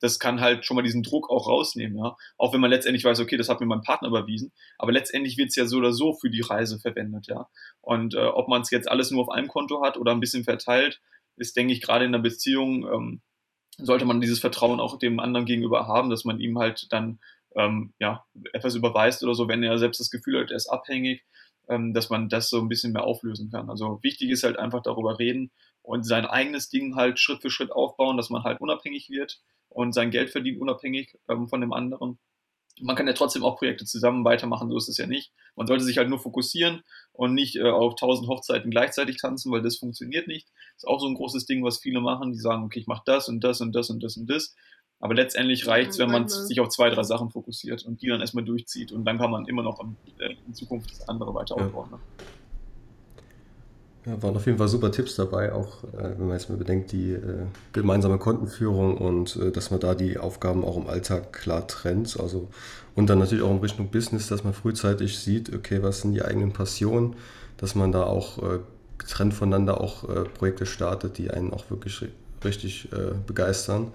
Das kann halt schon mal diesen Druck auch rausnehmen, ja. Auch wenn man letztendlich weiß, okay, das hat mir mein Partner überwiesen, aber letztendlich wird es ja so oder so für die Reise verwendet, ja. Und äh, ob man es jetzt alles nur auf einem Konto hat oder ein bisschen verteilt, ist, denke ich, gerade in einer Beziehung, ähm, sollte man dieses Vertrauen auch dem anderen gegenüber haben, dass man ihm halt dann ähm, ja, etwas überweist oder so, wenn er selbst das Gefühl hat, er ist abhängig, ähm, dass man das so ein bisschen mehr auflösen kann. Also wichtig ist halt einfach darüber reden und sein eigenes Ding halt Schritt für Schritt aufbauen, dass man halt unabhängig wird und sein Geld verdient unabhängig ähm, von dem anderen. Man kann ja trotzdem auch Projekte zusammen weitermachen, so ist es ja nicht. Man sollte sich halt nur fokussieren und nicht äh, auf tausend Hochzeiten gleichzeitig tanzen, weil das funktioniert nicht. Ist auch so ein großes Ding, was viele machen. Die sagen, okay, ich mache das und das und das und das und das. Aber letztendlich reicht es, wenn man sich auf zwei, drei Sachen fokussiert und die dann erstmal durchzieht. Und dann kann man immer noch äh, in Zukunft das andere weiter aufbauen. Ne? Ja, waren auf jeden Fall super Tipps dabei, auch äh, wenn man jetzt mal bedenkt, die äh, gemeinsame Kontenführung und äh, dass man da die Aufgaben auch im Alltag klar trennt. Also, und dann natürlich auch in Richtung Business, dass man frühzeitig sieht, okay, was sind die eigenen Passionen, dass man da auch äh, getrennt voneinander auch äh, Projekte startet, die einen auch wirklich richtig begeistern.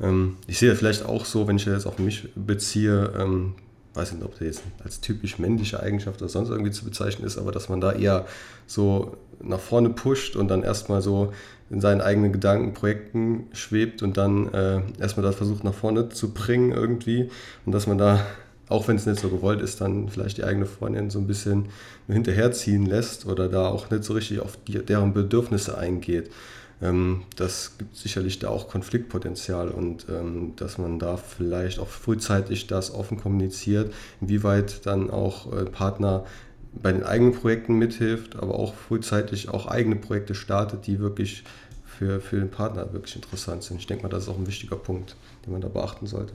Ähm, ich sehe das vielleicht auch so, wenn ich das auf mich beziehe, ähm, weiß nicht, ob das jetzt als typisch männliche Eigenschaft oder sonst irgendwie zu bezeichnen ist, aber dass man da eher so nach vorne pusht und dann erstmal so in seinen eigenen Gedanken, Projekten schwebt und dann äh, erstmal das versucht nach vorne zu bringen irgendwie und dass man da, auch wenn es nicht so gewollt ist, dann vielleicht die eigene Freundin so ein bisschen hinterherziehen lässt oder da auch nicht so richtig auf die, deren Bedürfnisse eingeht. Ähm, das gibt sicherlich da auch Konfliktpotenzial und ähm, dass man da vielleicht auch frühzeitig das offen kommuniziert, inwieweit dann auch äh, Partner bei den eigenen Projekten mithilft, aber auch frühzeitig auch eigene Projekte startet, die wirklich für, für den Partner wirklich interessant sind. Ich denke mal, das ist auch ein wichtiger Punkt, den man da beachten sollte.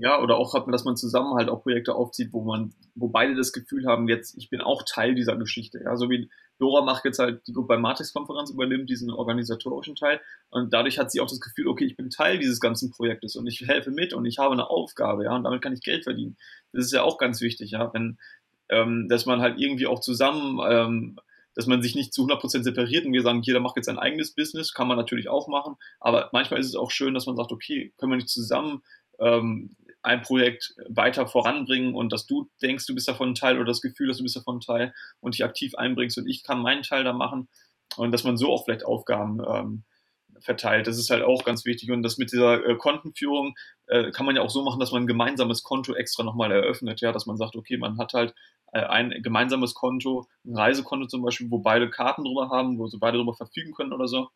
Ja, oder auch, dass man zusammen halt auch Projekte aufzieht, wo man, wo beide das Gefühl haben, jetzt, ich bin auch Teil dieser Geschichte. Ja, so wie Dora macht jetzt halt die bei Matrix-Konferenz übernimmt diesen organisatorischen Teil und dadurch hat sie auch das Gefühl, okay, ich bin Teil dieses ganzen Projektes und ich helfe mit und ich habe eine Aufgabe, ja, und damit kann ich Geld verdienen. Das ist ja auch ganz wichtig, ja, wenn, ähm, dass man halt irgendwie auch zusammen, ähm, dass man sich nicht zu 100% separiert und wir sagen, jeder macht jetzt sein eigenes Business, kann man natürlich auch machen, aber manchmal ist es auch schön, dass man sagt, okay, können wir nicht zusammen ähm, ein Projekt weiter voranbringen und dass du denkst, du bist davon ein Teil oder das Gefühl, dass du bist davon ein Teil und dich aktiv einbringst und ich kann meinen Teil da machen und dass man so auch vielleicht Aufgaben ähm, verteilt. Das ist halt auch ganz wichtig und das mit dieser äh, Kontenführung äh, kann man ja auch so machen, dass man ein gemeinsames Konto extra nochmal eröffnet, ja, dass man sagt, okay, man hat halt äh, ein gemeinsames Konto, ein Reisekonto zum Beispiel, wo beide Karten drüber haben, wo sie beide drüber verfügen können oder so.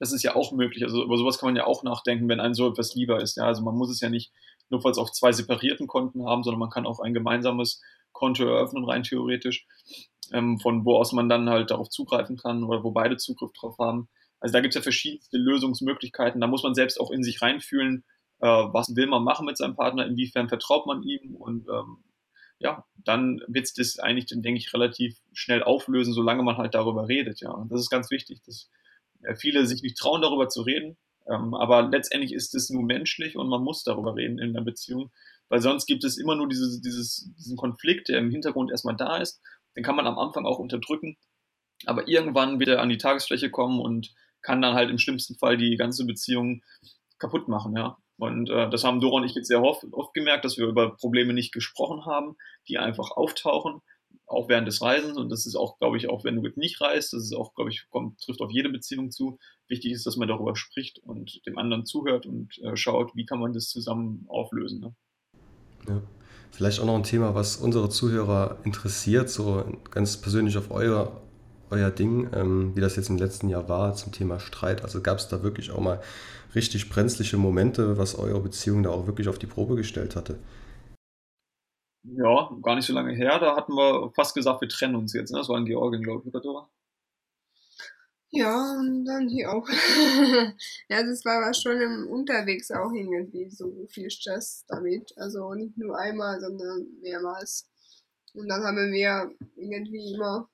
Das ist ja auch möglich. Also über sowas kann man ja auch nachdenken, wenn einem so etwas lieber ist. Ja, also man muss es ja nicht notfalls auf zwei separierten Konten haben, sondern man kann auch ein gemeinsames Konto eröffnen, rein theoretisch, ähm, von wo aus man dann halt darauf zugreifen kann oder wo beide Zugriff drauf haben. Also da gibt es ja verschiedenste Lösungsmöglichkeiten. Da muss man selbst auch in sich reinfühlen, äh, was will man machen mit seinem Partner, inwiefern vertraut man ihm und ähm, ja, dann wird es das eigentlich, denke ich, relativ schnell auflösen, solange man halt darüber redet, ja. Und das ist ganz wichtig, dass äh, viele sich nicht trauen, darüber zu reden, ähm, aber letztendlich ist es nur menschlich und man muss darüber reden in einer Beziehung, weil sonst gibt es immer nur dieses, dieses, diesen Konflikt, der im Hintergrund erstmal da ist. Den kann man am Anfang auch unterdrücken, aber irgendwann wird er an die Tagesfläche kommen und kann dann halt im schlimmsten Fall die ganze Beziehung kaputt machen, ja. Und äh, das haben Dora und ich jetzt sehr oft, oft gemerkt, dass wir über Probleme nicht gesprochen haben, die einfach auftauchen, auch während des Reisens. Und das ist auch, glaube ich, auch wenn du nicht reist, das ist auch, glaube ich, kommt, trifft auf jede Beziehung zu. Wichtig ist, dass man darüber spricht und dem anderen zuhört und äh, schaut, wie kann man das zusammen auflösen. Ne? Ja. Vielleicht auch noch ein Thema, was unsere Zuhörer interessiert, so ganz persönlich auf euer, euer Ding, ähm, wie das jetzt im letzten Jahr war zum Thema Streit. Also gab es da wirklich auch mal richtig brenzliche Momente, was eure Beziehung da auch wirklich auf die Probe gestellt hatte? Ja, gar nicht so lange her. Da hatten wir fast gesagt, wir trennen uns jetzt. Ne? Das war in Georgien, glaube ich, oder Dora? Ja, und dann hier auch. [laughs] ja, das war aber schon im unterwegs auch irgendwie so viel Stress damit. Also nicht nur einmal, sondern mehrmals. Und dann haben wir irgendwie immer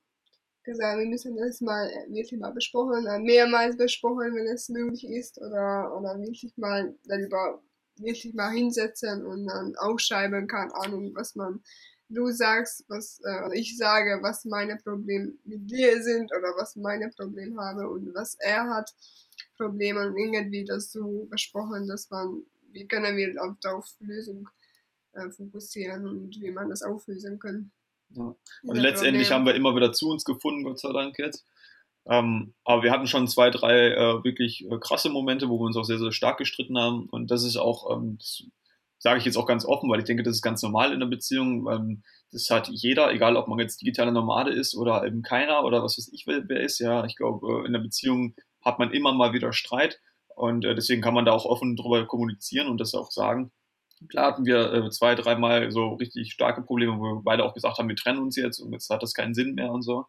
gesagt, wir müssen das mal wirklich mal besprochen, äh, mehrmals besprochen, wenn es möglich ist, oder, oder wirklich mal darüber wirklich mal hinsetzen und dann aufschreiben, keine Ahnung, was man du sagst, was äh, ich sage, was meine Probleme mit dir sind oder was meine Probleme habe und was er hat Probleme und irgendwie das so besprochen, dass man, wie können wir auf, auf Lösung äh, fokussieren und wie man das auflösen kann. Ja. Also letztendlich haben wir immer wieder zu uns gefunden, Gott sei Dank jetzt. Ähm, aber wir hatten schon zwei, drei äh, wirklich äh, krasse Momente, wo wir uns auch sehr, sehr stark gestritten haben. Und das ist auch, ähm, sage ich jetzt auch ganz offen, weil ich denke, das ist ganz normal in der Beziehung. Ähm, das hat jeder, egal ob man jetzt digitale Nomade ist oder eben keiner oder was weiß ich, wer, wer ist. Ja, ich glaube, äh, in der Beziehung hat man immer mal wieder Streit. Und äh, deswegen kann man da auch offen drüber kommunizieren und das auch sagen. Klar hatten wir äh, zwei, dreimal so richtig starke Probleme, wo wir beide auch gesagt haben, wir trennen uns jetzt und jetzt hat das keinen Sinn mehr und so.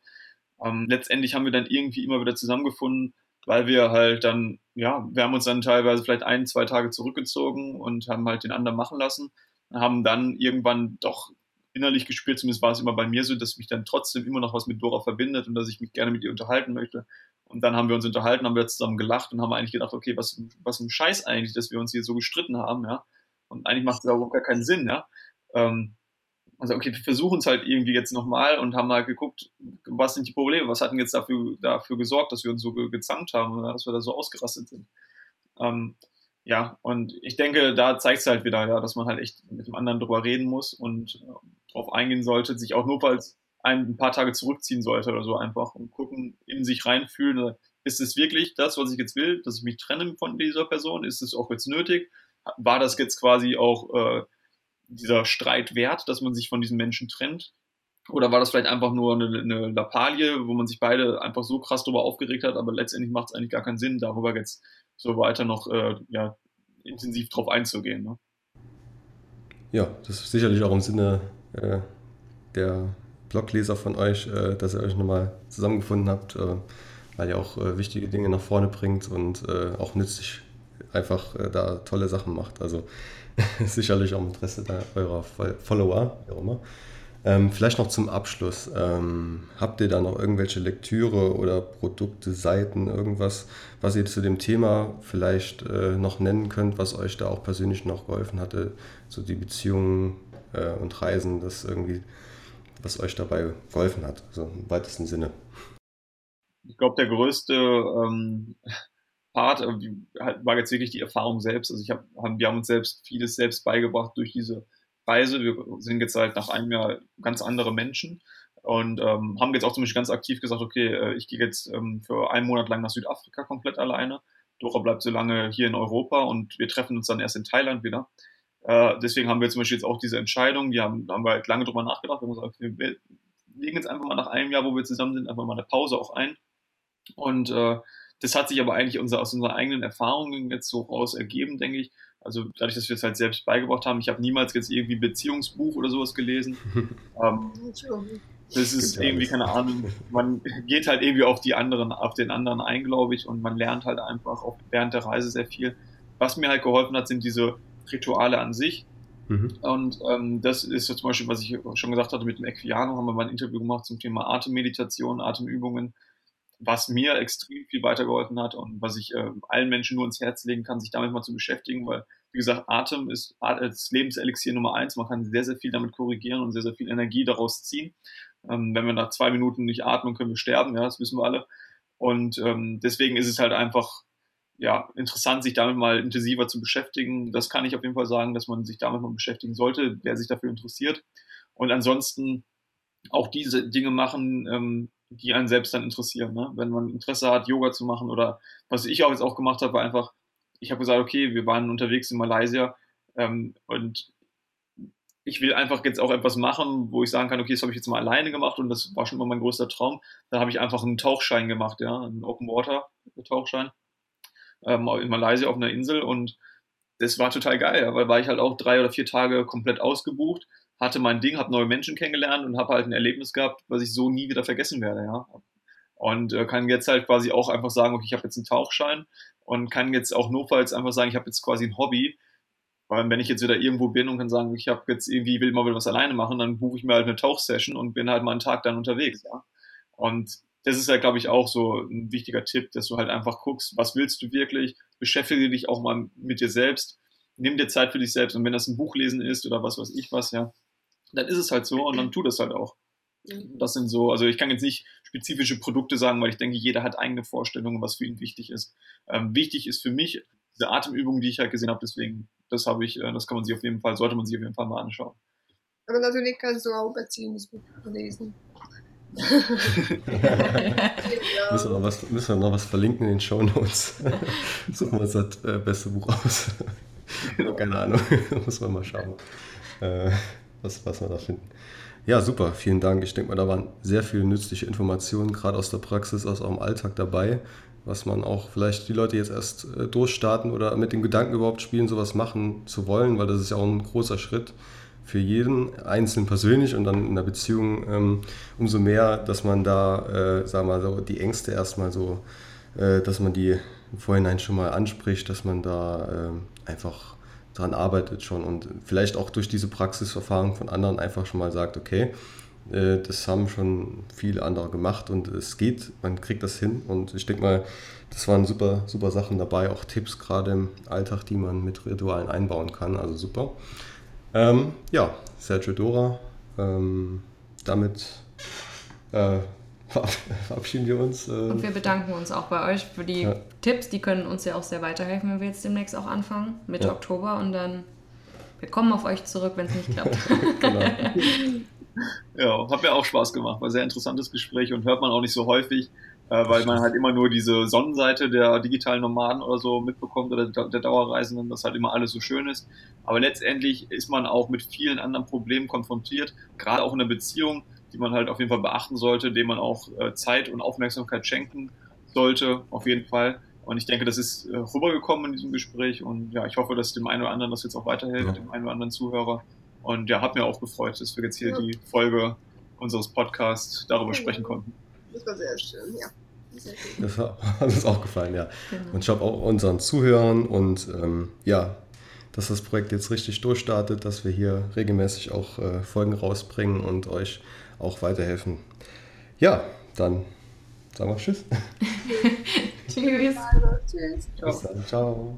Ähm, letztendlich haben wir dann irgendwie immer wieder zusammengefunden, weil wir halt dann, ja, wir haben uns dann teilweise vielleicht ein, zwei Tage zurückgezogen und haben halt den anderen machen lassen, haben dann irgendwann doch innerlich gespürt, zumindest war es immer bei mir so, dass mich dann trotzdem immer noch was mit Dora verbindet und dass ich mich gerne mit ihr unterhalten möchte. Und dann haben wir uns unterhalten, haben wir zusammen gelacht und haben eigentlich gedacht, okay, was, was ein Scheiß eigentlich, dass wir uns hier so gestritten haben, ja. Und eigentlich macht es überhaupt gar keinen Sinn, ja. Ähm, also okay, wir versuchen es halt irgendwie jetzt nochmal und haben halt geguckt, was sind die Probleme, was hat denn jetzt dafür, dafür gesorgt, dass wir uns so ge gezankt haben, oder dass wir da so ausgerastet sind. Ähm, ja, und ich denke, da zeigt es halt wieder, ja, dass man halt echt mit dem anderen drüber reden muss und äh, drauf eingehen sollte, sich auch nur falls ein, paar Tage zurückziehen sollte oder so einfach und gucken, in sich reinfühlen, ist es wirklich das, was ich jetzt will, dass ich mich trenne von dieser Person? Ist es auch jetzt nötig? War das jetzt quasi auch äh, dieser Streit wert, dass man sich von diesen Menschen trennt? Oder war das vielleicht einfach nur eine, eine Lappalie, wo man sich beide einfach so krass darüber aufgeregt hat, aber letztendlich macht es eigentlich gar keinen Sinn, darüber jetzt so weiter noch äh, ja, intensiv drauf einzugehen. Ne? Ja, das ist sicherlich auch im Sinne äh, der Blogleser von euch, äh, dass ihr euch nochmal zusammengefunden habt, äh, weil ihr auch äh, wichtige Dinge nach vorne bringt und äh, auch nützlich einfach da tolle Sachen macht. Also [laughs] sicherlich auch im Interesse eurer Follower, wie auch immer. Ähm, vielleicht noch zum Abschluss. Ähm, habt ihr da noch irgendwelche Lektüre oder Produkte, Seiten, irgendwas, was ihr zu dem Thema vielleicht äh, noch nennen könnt, was euch da auch persönlich noch geholfen hatte, so die Beziehungen äh, und Reisen, das irgendwie, was euch dabei geholfen hat, so im weitesten Sinne? Ich glaube, der größte ähm, Part äh, war jetzt wirklich die Erfahrung selbst. Also ich hab, wir haben uns selbst vieles selbst beigebracht durch diese Reise. Wir sind jetzt halt nach einem Jahr ganz andere Menschen und ähm, haben jetzt auch zum Beispiel ganz aktiv gesagt, okay, äh, ich gehe jetzt ähm, für einen Monat lang nach Südafrika komplett alleine. Dora bleibt so lange hier in Europa und wir treffen uns dann erst in Thailand wieder. Äh, deswegen haben wir zum Beispiel jetzt auch diese Entscheidung, die haben, haben wir halt lange drüber nachgedacht. Wir haben gesagt, okay, wir legen jetzt einfach mal nach einem Jahr, wo wir zusammen sind, einfach mal eine Pause auch ein. Und äh, das hat sich aber eigentlich unser, aus unseren eigenen Erfahrungen jetzt so raus ergeben, denke ich. Also dadurch, dass wir es halt selbst beigebracht haben. Ich habe niemals jetzt irgendwie Beziehungsbuch oder sowas gelesen. [laughs] ähm, das ist irgendwie, keine Ahnung, man geht halt irgendwie auf die anderen, auf den anderen ein, glaube ich, und man lernt halt einfach auch während der Reise sehr viel. Was mir halt geholfen hat, sind diese Rituale an sich. Mhm. Und ähm, das ist so zum Beispiel, was ich schon gesagt hatte, mit dem Equiano haben wir mal ein Interview gemacht zum Thema Atemmeditation, Atemübungen was mir extrem viel weitergeholfen hat und was ich äh, allen Menschen nur ins Herz legen kann, sich damit mal zu beschäftigen, weil, wie gesagt, Atem ist das Lebenselixier Nummer eins. Man kann sehr, sehr viel damit korrigieren und sehr, sehr viel Energie daraus ziehen. Ähm, wenn wir nach zwei Minuten nicht atmen, können wir sterben, ja, das wissen wir alle. Und ähm, deswegen ist es halt einfach ja, interessant, sich damit mal intensiver zu beschäftigen. Das kann ich auf jeden Fall sagen, dass man sich damit mal beschäftigen sollte, wer sich dafür interessiert. Und ansonsten auch diese Dinge machen, ähm, die einen selbst dann interessieren. Ne? Wenn man Interesse hat, Yoga zu machen oder was ich auch jetzt auch gemacht habe, war einfach, ich habe gesagt, okay, wir waren unterwegs in Malaysia ähm, und ich will einfach jetzt auch etwas machen, wo ich sagen kann, okay, das habe ich jetzt mal alleine gemacht und das war schon immer mein größter Traum. Da habe ich einfach einen Tauchschein gemacht, ja, einen Open Water Tauchschein ähm, in Malaysia auf einer Insel und das war total geil, weil war ich halt auch drei oder vier Tage komplett ausgebucht, hatte mein Ding, habe neue Menschen kennengelernt und habe halt ein Erlebnis gehabt, was ich so nie wieder vergessen werde, ja. Und äh, kann jetzt halt quasi auch einfach sagen, okay, ich habe jetzt einen Tauchschein und kann jetzt auch notfalls einfach sagen, ich habe jetzt quasi ein Hobby. Weil wenn ich jetzt wieder irgendwo bin und kann sagen, ich habe jetzt irgendwie will mal wieder was alleine machen, dann buche ich mir halt eine Tauchsession und bin halt mal einen Tag dann unterwegs, ja. Und das ist ja, glaube ich, auch so ein wichtiger Tipp, dass du halt einfach guckst, was willst du wirklich, beschäftige dich auch mal mit dir selbst, nimm dir Zeit für dich selbst und wenn das ein Buch lesen ist oder was weiß ich was, ja, dann ist es halt so und dann tu das halt auch. Das sind so, also ich kann jetzt nicht spezifische Produkte sagen, weil ich denke, jeder hat eigene Vorstellungen, was für ihn wichtig ist. Ähm, wichtig ist für mich diese Atemübung, die ich halt gesehen habe, deswegen, das habe ich, äh, das kann man sich auf jeden Fall, sollte man sich auf jeden Fall mal anschauen. Aber natürlich kannst du auch Beziehungsbuch lesen. [laughs] müssen, wir noch was, müssen wir noch was verlinken in den Show Notes. [laughs] Suchen wir uns das äh, beste Buch aus. Keine Ahnung, [laughs] muss man mal schauen, äh, was, was wir da finden. Ja, super, vielen Dank. Ich denke mal, da waren sehr viele nützliche Informationen, gerade aus der Praxis, aus eurem Alltag dabei, was man auch vielleicht die Leute jetzt erst äh, durchstarten oder mit dem Gedanken überhaupt spielen, sowas machen zu wollen, weil das ist ja auch ein großer Schritt für jeden einzeln persönlich und dann in der Beziehung ähm, umso mehr, dass man da, äh, sagen wir mal, so die Ängste erstmal so, äh, dass man die im Vorhinein schon mal anspricht, dass man da äh, einfach dran arbeitet schon und vielleicht auch durch diese Praxiserfahrung von anderen einfach schon mal sagt, okay, äh, das haben schon viele andere gemacht und es geht, man kriegt das hin und ich denke mal, das waren super, super Sachen dabei, auch Tipps gerade im Alltag, die man mit Ritualen einbauen kann, also super. Ähm, ja, Sergio Dora, ähm, damit äh, [laughs] verabschieden wir uns. Äh, und wir bedanken uns auch bei euch für die ja. Tipps. Die können uns ja auch sehr weiterhelfen, wenn wir jetzt demnächst auch anfangen, Mitte ja. Oktober. Und dann, wir kommen auf euch zurück, wenn es nicht klappt. [laughs] genau. [laughs] Ja, hat mir auch Spaß gemacht. War ein sehr interessantes Gespräch und hört man auch nicht so häufig, äh, weil man halt immer nur diese Sonnenseite der digitalen Nomaden oder so mitbekommt oder der Dauerreisenden, dass halt immer alles so schön ist. Aber letztendlich ist man auch mit vielen anderen Problemen konfrontiert, gerade auch in der Beziehung die man halt auf jeden Fall beachten sollte, dem man auch äh, Zeit und Aufmerksamkeit schenken sollte, auf jeden Fall. Und ich denke, das ist äh, rübergekommen in diesem Gespräch und ja, ich hoffe, dass dem einen oder anderen das jetzt auch weiterhilft, ja. dem einen oder anderen Zuhörer. Und ja, hat mir auch gefreut, dass wir jetzt hier ja. die Folge unseres Podcasts darüber sprechen konnten. Das war sehr schön, ja. Das [laughs] hat uns auch gefallen, ja. Genau. Und ich habe auch unseren Zuhörern und ähm, ja, dass das Projekt jetzt richtig durchstartet, dass wir hier regelmäßig auch äh, Folgen rausbringen und euch auch weiterhelfen. Ja, dann sagen wir Tschüss. [laughs] [laughs] Tschüss. Tschüss. Bis dann. Ciao.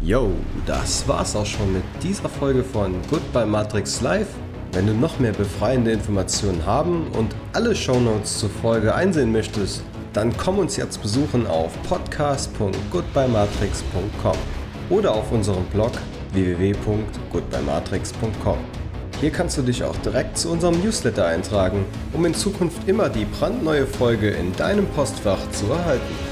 Yo, das war's auch schon mit dieser Folge von Goodbye Matrix Live. Wenn du noch mehr befreiende Informationen haben und alle Shownotes zur Folge einsehen möchtest, dann komm uns jetzt besuchen auf podcast.goodbyematrix.com oder auf unserem Blog www.goodbyematrix.com. Hier kannst du dich auch direkt zu unserem Newsletter eintragen, um in Zukunft immer die brandneue Folge in deinem Postfach zu erhalten.